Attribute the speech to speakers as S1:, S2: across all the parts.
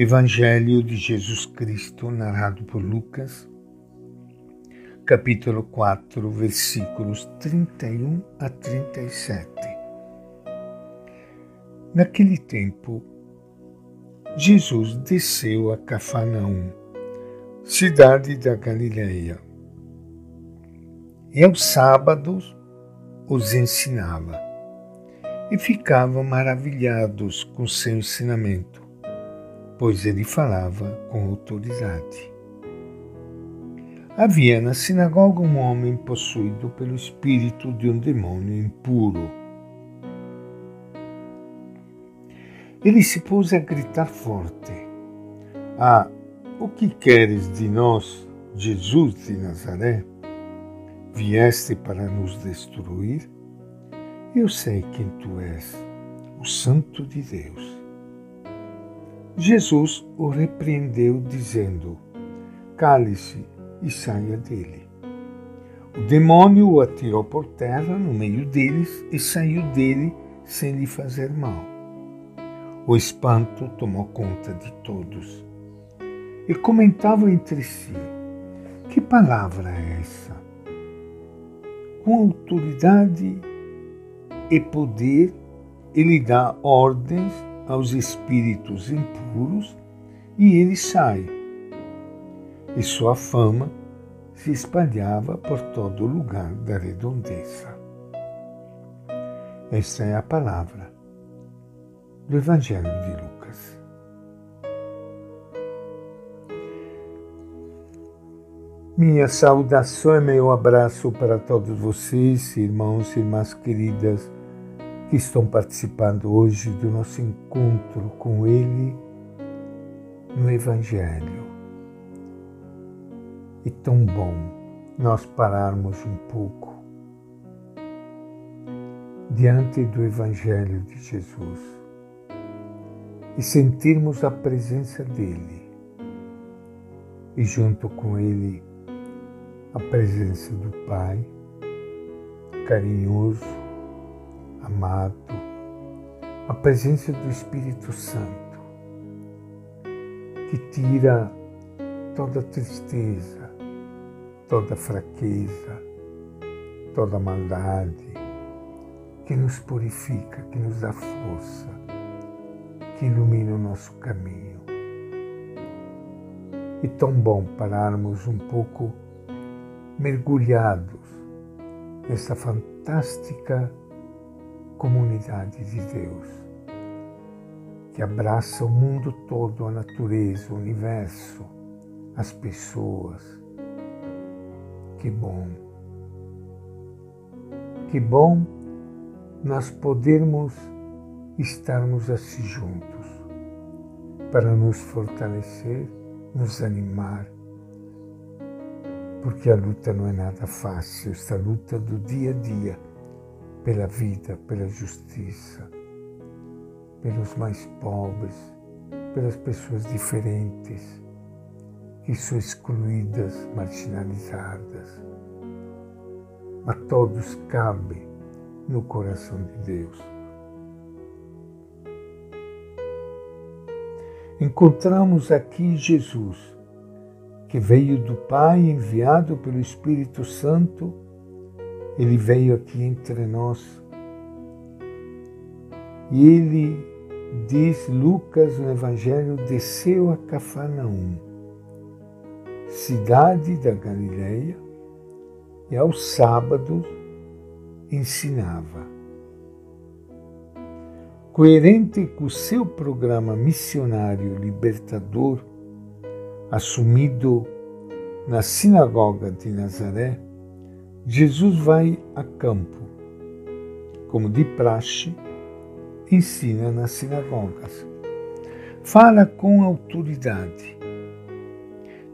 S1: Evangelho de Jesus Cristo, narrado por Lucas, capítulo 4, versículos 31 a 37. Naquele tempo, Jesus desceu a Cafarnaum, cidade da Galileia, e aos sábados os ensinava, e ficavam maravilhados com seu ensinamento pois ele falava com autoridade. Havia na sinagoga um homem possuído pelo espírito de um demônio impuro. Ele se pôs a gritar forte: Ah, o que queres de nós, Jesus de Nazaré? Vieste para nos destruir? Eu sei quem tu és, o Santo de Deus. Jesus o repreendeu, dizendo: Cale-se e saia dele. O demônio o atirou por terra no meio deles e saiu dele sem lhe fazer mal. O espanto tomou conta de todos e comentavam entre si: Que palavra é essa? Com autoridade e poder, ele dá ordens aos espíritos impuros e ele sai. E sua fama se espalhava por todo o lugar da redondeza. Esta é a palavra do Evangelho de Lucas. Minha saudação e meu abraço para todos vocês, irmãos e irmãs queridas que estão participando hoje do nosso encontro com Ele no Evangelho. E tão bom nós pararmos um pouco diante do Evangelho de Jesus e sentirmos a presença dele e junto com ele a presença do Pai carinhoso amado, a presença do Espírito Santo, que tira toda tristeza, toda fraqueza, toda maldade, que nos purifica, que nos dá força, que ilumina o nosso caminho. E tão bom pararmos um pouco mergulhados nessa fantástica comunidade de Deus, que abraça o mundo todo, a natureza, o universo, as pessoas. Que bom! Que bom nós podermos estarmos assim juntos para nos fortalecer, nos animar, porque a luta não é nada fácil, esta luta do dia a dia pela vida, pela justiça, pelos mais pobres, pelas pessoas diferentes que são excluídas, marginalizadas. A todos cabe no coração de Deus. Encontramos aqui Jesus, que veio do Pai enviado pelo Espírito Santo ele veio aqui entre nós. E ele diz Lucas no Evangelho, desceu a Cafarnaum, cidade da Galileia, e aos sábados ensinava. Coerente com o seu programa missionário libertador, assumido na sinagoga de Nazaré, Jesus vai a campo, como de praxe, ensina nas sinagogas. Fala com autoridade,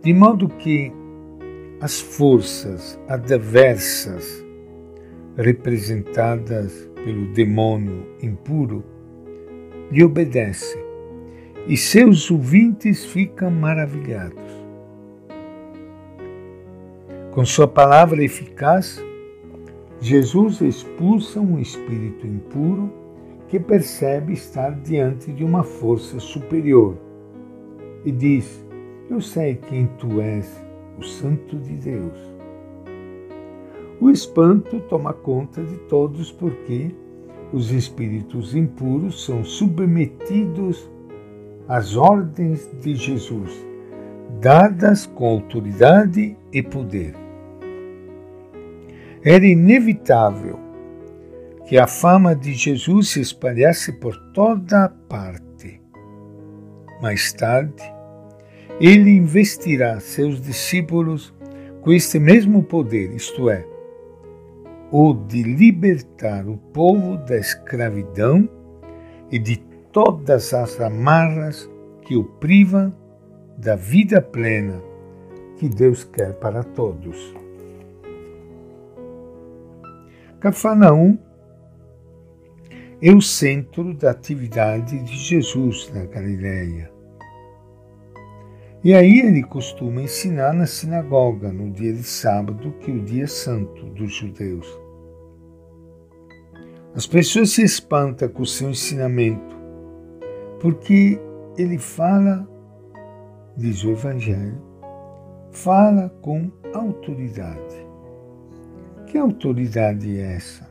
S1: de modo que as forças adversas representadas pelo demônio impuro lhe obedecem e seus ouvintes ficam maravilhados. Com sua palavra eficaz, Jesus expulsa um espírito impuro que percebe estar diante de uma força superior e diz: Eu sei quem tu és, o Santo de Deus. O espanto toma conta de todos porque os espíritos impuros são submetidos às ordens de Jesus, dadas com autoridade e poder. Era inevitável que a fama de Jesus se espalhasse por toda parte. Mais tarde, ele investirá seus discípulos com este mesmo poder, isto é, o de libertar o povo da escravidão e de todas as amarras que o privam da vida plena que Deus quer para todos. Cafarnaum é o centro da atividade de Jesus na Galileia. E aí ele costuma ensinar na sinagoga no dia de sábado, que é o dia santo dos judeus. As pessoas se espantam com o seu ensinamento, porque ele fala, diz o Evangelho, fala com autoridade. Que autoridade é essa?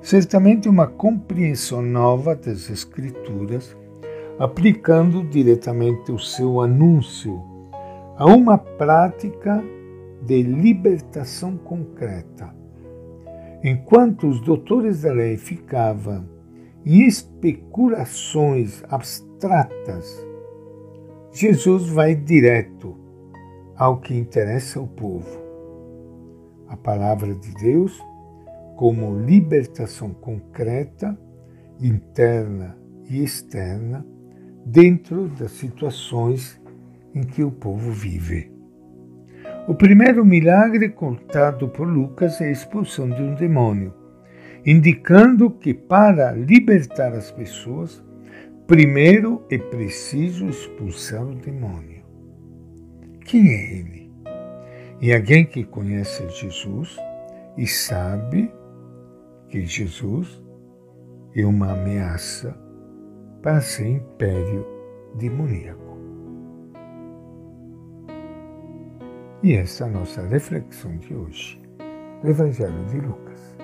S1: Certamente uma compreensão nova das Escrituras, aplicando diretamente o seu anúncio a uma prática de libertação concreta. Enquanto os doutores da lei ficavam em especulações abstratas, Jesus vai direto ao que interessa ao povo a palavra de Deus como libertação concreta, interna e externa, dentro das situações em que o povo vive. O primeiro milagre contado por Lucas é a expulsão de um demônio, indicando que para libertar as pessoas, primeiro é preciso expulsar o demônio. Quem é ele? E alguém que conhece Jesus e sabe que Jesus é uma ameaça para seu império demoníaco. E essa é a nossa reflexão de hoje, do Evangelho de Lucas.